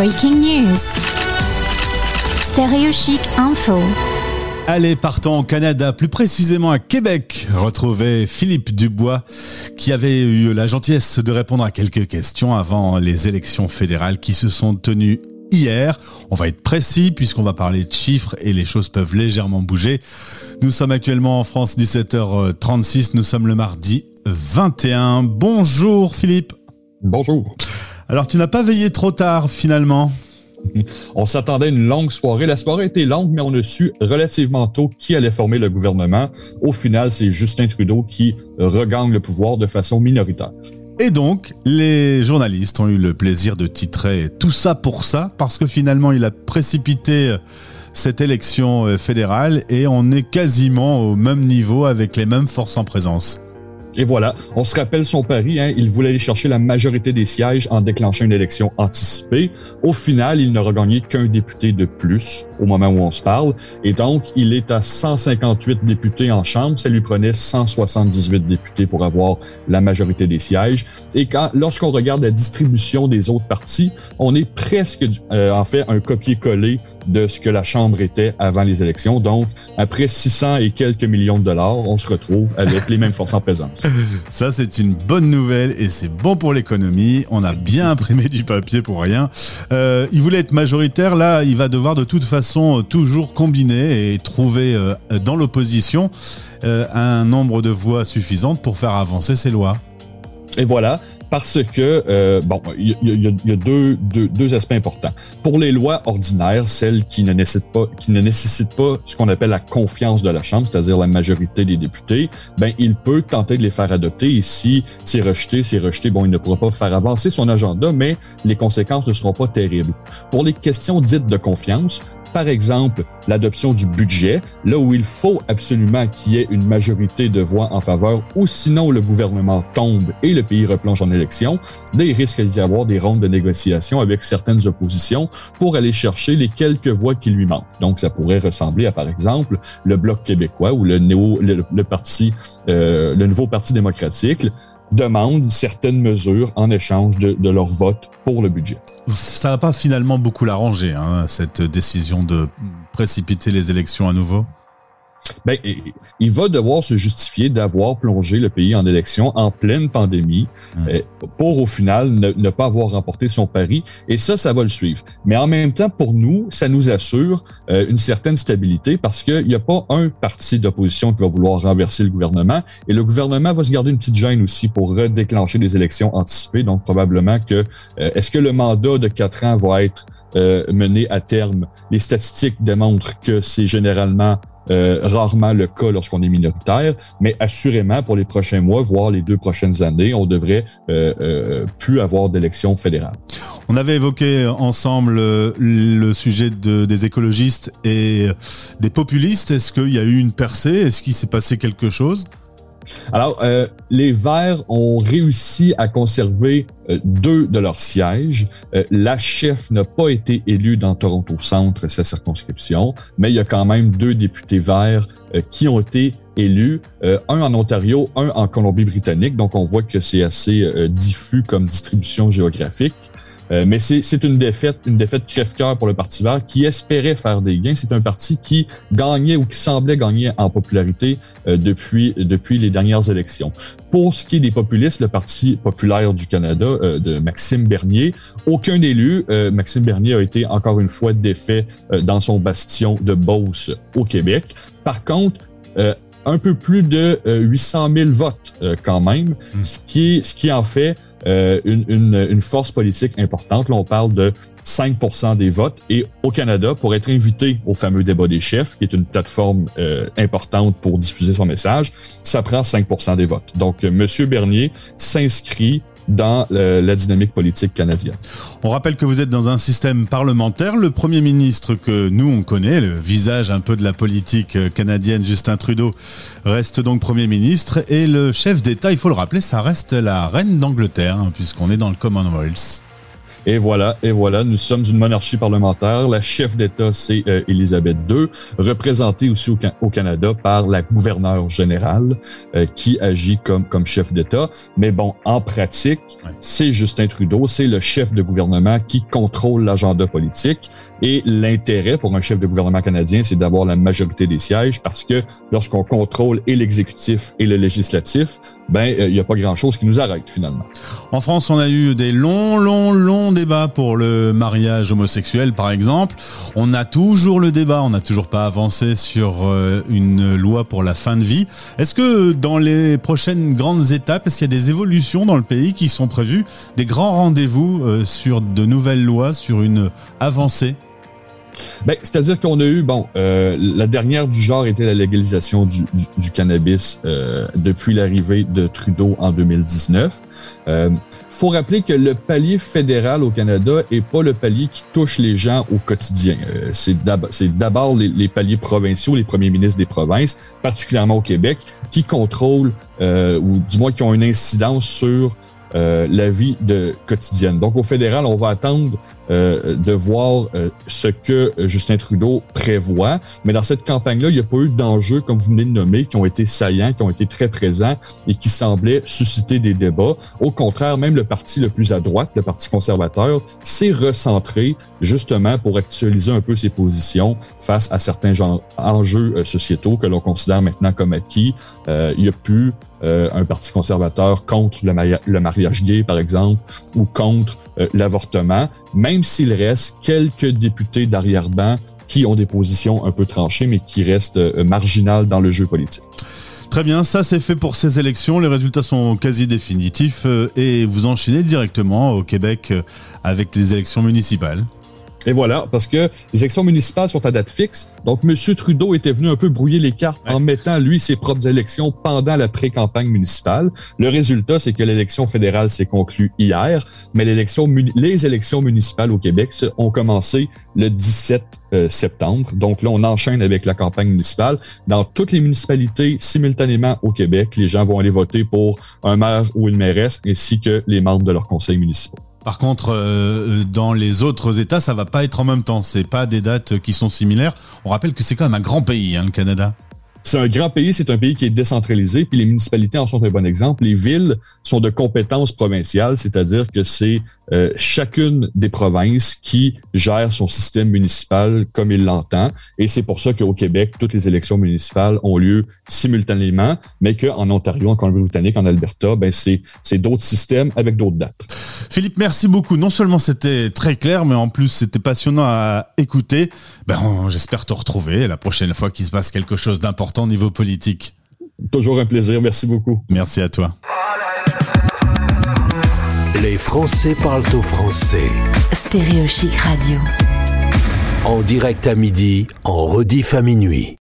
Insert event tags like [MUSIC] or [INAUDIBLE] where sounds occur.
Breaking News. Stéréo Chic Info. Allez, partons au Canada, plus précisément à Québec. Retrouver Philippe Dubois, qui avait eu la gentillesse de répondre à quelques questions avant les élections fédérales qui se sont tenues hier. On va être précis puisqu'on va parler de chiffres et les choses peuvent légèrement bouger. Nous sommes actuellement en France, 17h36. Nous sommes le mardi 21. Bonjour Philippe. Bonjour. Alors tu n'as pas veillé trop tard finalement? On s'attendait à une longue soirée. La soirée était longue, mais on a su relativement tôt qui allait former le gouvernement. Au final, c'est Justin Trudeau qui regagne le pouvoir de façon minoritaire. Et donc, les journalistes ont eu le plaisir de titrer tout ça pour ça, parce que finalement, il a précipité cette élection fédérale et on est quasiment au même niveau avec les mêmes forces en présence. Et voilà, on se rappelle son pari, hein, il voulait aller chercher la majorité des sièges en déclenchant une élection anticipée. Au final, il n'aura gagné qu'un député de plus au moment où on se parle. Et donc, il est à 158 députés en Chambre. Ça lui prenait 178 députés pour avoir la majorité des sièges. Et quand, lorsqu'on regarde la distribution des autres partis, on est presque, euh, en fait, un copier-coller de ce que la Chambre était avant les élections. Donc, après 600 et quelques millions de dollars, on se retrouve avec les mêmes forces en présence. [LAUGHS] Ça, c'est une bonne nouvelle et c'est bon pour l'économie. On a bien imprimé du papier pour rien. Euh, il voulait être majoritaire. Là, il va devoir de toute façon toujours combiner et trouver euh, dans l'opposition euh, un nombre de voix suffisantes pour faire avancer ses lois. Et voilà, parce que, euh, bon, il y, a, deux, deux, aspects importants. Pour les lois ordinaires, celles qui ne nécessitent pas, qui ne nécessitent pas ce qu'on appelle la confiance de la Chambre, c'est-à-dire la majorité des députés, ben, il peut tenter de les faire adopter et si c'est rejeté, c'est rejeté, bon, il ne pourra pas faire avancer son agenda, mais les conséquences ne seront pas terribles. Pour les questions dites de confiance, par exemple, l'adoption du budget, là où il faut absolument qu'il y ait une majorité de voix en faveur, ou sinon le gouvernement tombe et le pays replonge en élection, là, il risque d'y avoir des rondes de négociations avec certaines oppositions pour aller chercher les quelques voix qui lui manquent. Donc, ça pourrait ressembler à, par exemple, le Bloc québécois ou le, euh, le nouveau Parti démocratique demandent certaines mesures en échange de, leur vote pour le budget. Ça va pas finalement beaucoup l'arranger, hein, cette décision de précipiter les élections à nouveau? Ben, il va devoir se justifier d'avoir plongé le pays en élection en pleine pandémie euh, pour au final ne, pas avoir remporté son pari. Et ça, ça va le suivre. Mais en même temps, pour nous, ça nous assure euh, une certaine stabilité parce qu'il n'y a pas un parti d'opposition qui va vouloir renverser le gouvernement. Et le gouvernement va se garder une petite gêne aussi pour redéclencher des élections anticipées. Donc probablement que euh, est-ce que le mandat de quatre ans va être mené à terme? Les statistiques démontrent que c'est généralement euh, rarement le cas lorsqu'on est minoritaire, mais assurément pour les prochains mois, voire les deux prochaines années, on devrait euh, euh, plus avoir d'élections fédérales. On avait évoqué ensemble le sujet de, des écologistes et des populistes. Est-ce qu'il y a eu une percée? Est-ce qu'il s'est passé quelque chose? Alors, euh, les Verts ont réussi à conserver euh, deux de leurs sièges. Euh, la chef n'a pas été élue dans Toronto Centre, sa circonscription, mais il y a quand même deux députés Verts qui ont été élus, un en Ontario, un en Colombie-Britannique. Donc, on voit que c'est assez diffus comme distribution géographique. Euh, mais c'est une défaite, une défaite crève-cœur pour le Parti vert qui espérait faire des gains. C'est un parti qui gagnait ou qui semblait gagner en popularité euh, depuis, depuis les dernières élections. Pour ce qui est des populistes, le Parti populaire du Canada euh, de Maxime Bernier, aucun élu. Maxime Bernier a été encore une fois défait dans son bastion de Beauce au Québec. Par contre, un peu plus de 800 000 votes quand même, hmm. ce, qui, ce qui en fait euh, une, une, une, force politique importante. Là, on parle de 5% des votes. Et au Canada, pour être invité au fameux débat des chefs, qui est une plateforme euh, importante pour diffuser son message, ça prend 5% des votes. Donc, M. Bernier s'inscrit dans la dynamique politique canadienne. On rappelle que vous êtes dans un système parlementaire. Le premier ministre que nous, on connaît, le visage un peu de la politique canadienne, Justin Trudeau, reste donc premier ministre. Et le chef d'État, il faut le rappeler, ça reste la reine d'Angleterre, hein, puisqu'on est dans le Commonwealth. Et voilà, et voilà, nous sommes une monarchie parlementaire. La chef d'État, c'est euh, Élisabeth II, représentée aussi au, Canada par la gouverneure générale euh, qui agit comme, comme chef d'État. Mais bon, en pratique, c'est Justin Trudeau, c'est le chef de gouvernement qui contrôle l'agenda politique. Et l'intérêt pour un chef de gouvernement canadien, c'est d'avoir la majorité des sièges parce que lorsqu'on contrôle et l'exécutif et le législatif, ben euh, il n'y a pas grand-chose qui nous arrête finalement. En France, on a eu des longs, longs, longs débats pour le mariage homosexuel, par exemple. On a toujours le débat, on n'a toujours pas avancé sur euh, une loi pour la fin de vie. Est-ce que dans les prochaines grandes étapes, est-ce qu'il y a des évolutions dans le pays qui sont prévues, des grands rendez-vous euh, sur de nouvelles lois, sur une avancée ben, C'est-à-dire qu'on a eu, bon, euh, la dernière du genre était la légalisation du, du, cannabis euh, depuis l'arrivée de Trudeau en 2019. Euh, faut rappeler que le palier fédéral au Canada est pas le palier qui touche les gens au quotidien. Euh, c'est d'abord les, les, paliers provinciaux, les premiers ministres des provinces, particulièrement au Québec, qui contrôlent euh, ou du moins qui ont une incidence sur euh, la vie de, quotidienne. Donc au fédéral, on va attendre euh, de voir euh, ce que Justin Trudeau prévoit. Mais dans cette campagne-là, il n'y a pas eu d'enjeux, comme vous venez de nommer, qui ont été saillants, qui ont été très présents et qui semblaient susciter des débats. Au contraire, même le parti le plus à droite, le Parti conservateur, s'est recentré justement pour actualiser un peu ses positions face à certains enjeux sociétaux que l'on considère maintenant comme acquis. il y a plus euh, un parti conservateur contre le, mariage gay, par exemple, ou contre euh, l'avortement, même s'il reste quelques députés d'arrière-ban qui ont des positions un peu tranchées, mais qui restent euh, marginales dans le jeu politique. Très bien, ça c'est fait pour ces élections. Les résultats sont quasi définitifs et vous enchaînez directement au Québec avec les élections municipales. Et voilà, parce que les élections municipales sont à date fixe. Donc, M. Trudeau était venu un peu brouiller les cartes en mettant, lui, ses propres élections pendant la pré-campagne municipale. Le résultat, c'est que l'élection fédérale s'est conclue hier, mais les élections municipales au Québec ont commencé le 17 euh, septembre. Donc là, on enchaîne avec la campagne municipale. Dans toutes les municipalités, simultanément au Québec, les gens vont aller voter pour un maire ou une mairesse, ainsi que les membres de leur conseil municipal. Par contre, euh, dans les autres États, ça va pas être en même temps. C'est pas des dates qui sont similaires. On rappelle que c'est quand même un grand pays, hein, le Canada. C'est un grand pays, c'est un pays qui est décentralisé, puis les municipalités en sont un bon exemple. Les villes sont de compétences provinciales, c'est-à-dire que c'est euh, chacune des provinces qui gère son système municipal comme il l'entend. Et c'est pour ça qu'au Québec, toutes les élections municipales ont lieu simultanément, mais qu'en Ontario, en Colombie-Britannique, en Alberta, ben c'est d'autres systèmes avec d'autres dates. Philippe, merci beaucoup. Non seulement c'était très clair, mais en plus c'était passionnant à écouter. Ben, j'espère te retrouver la prochaine fois qu'il se passe quelque chose d'important au niveau politique. Toujours un plaisir. Merci beaucoup. Merci à toi. Les Français parlent au français. Stéréo Radio. En direct à midi, en rediff à minuit.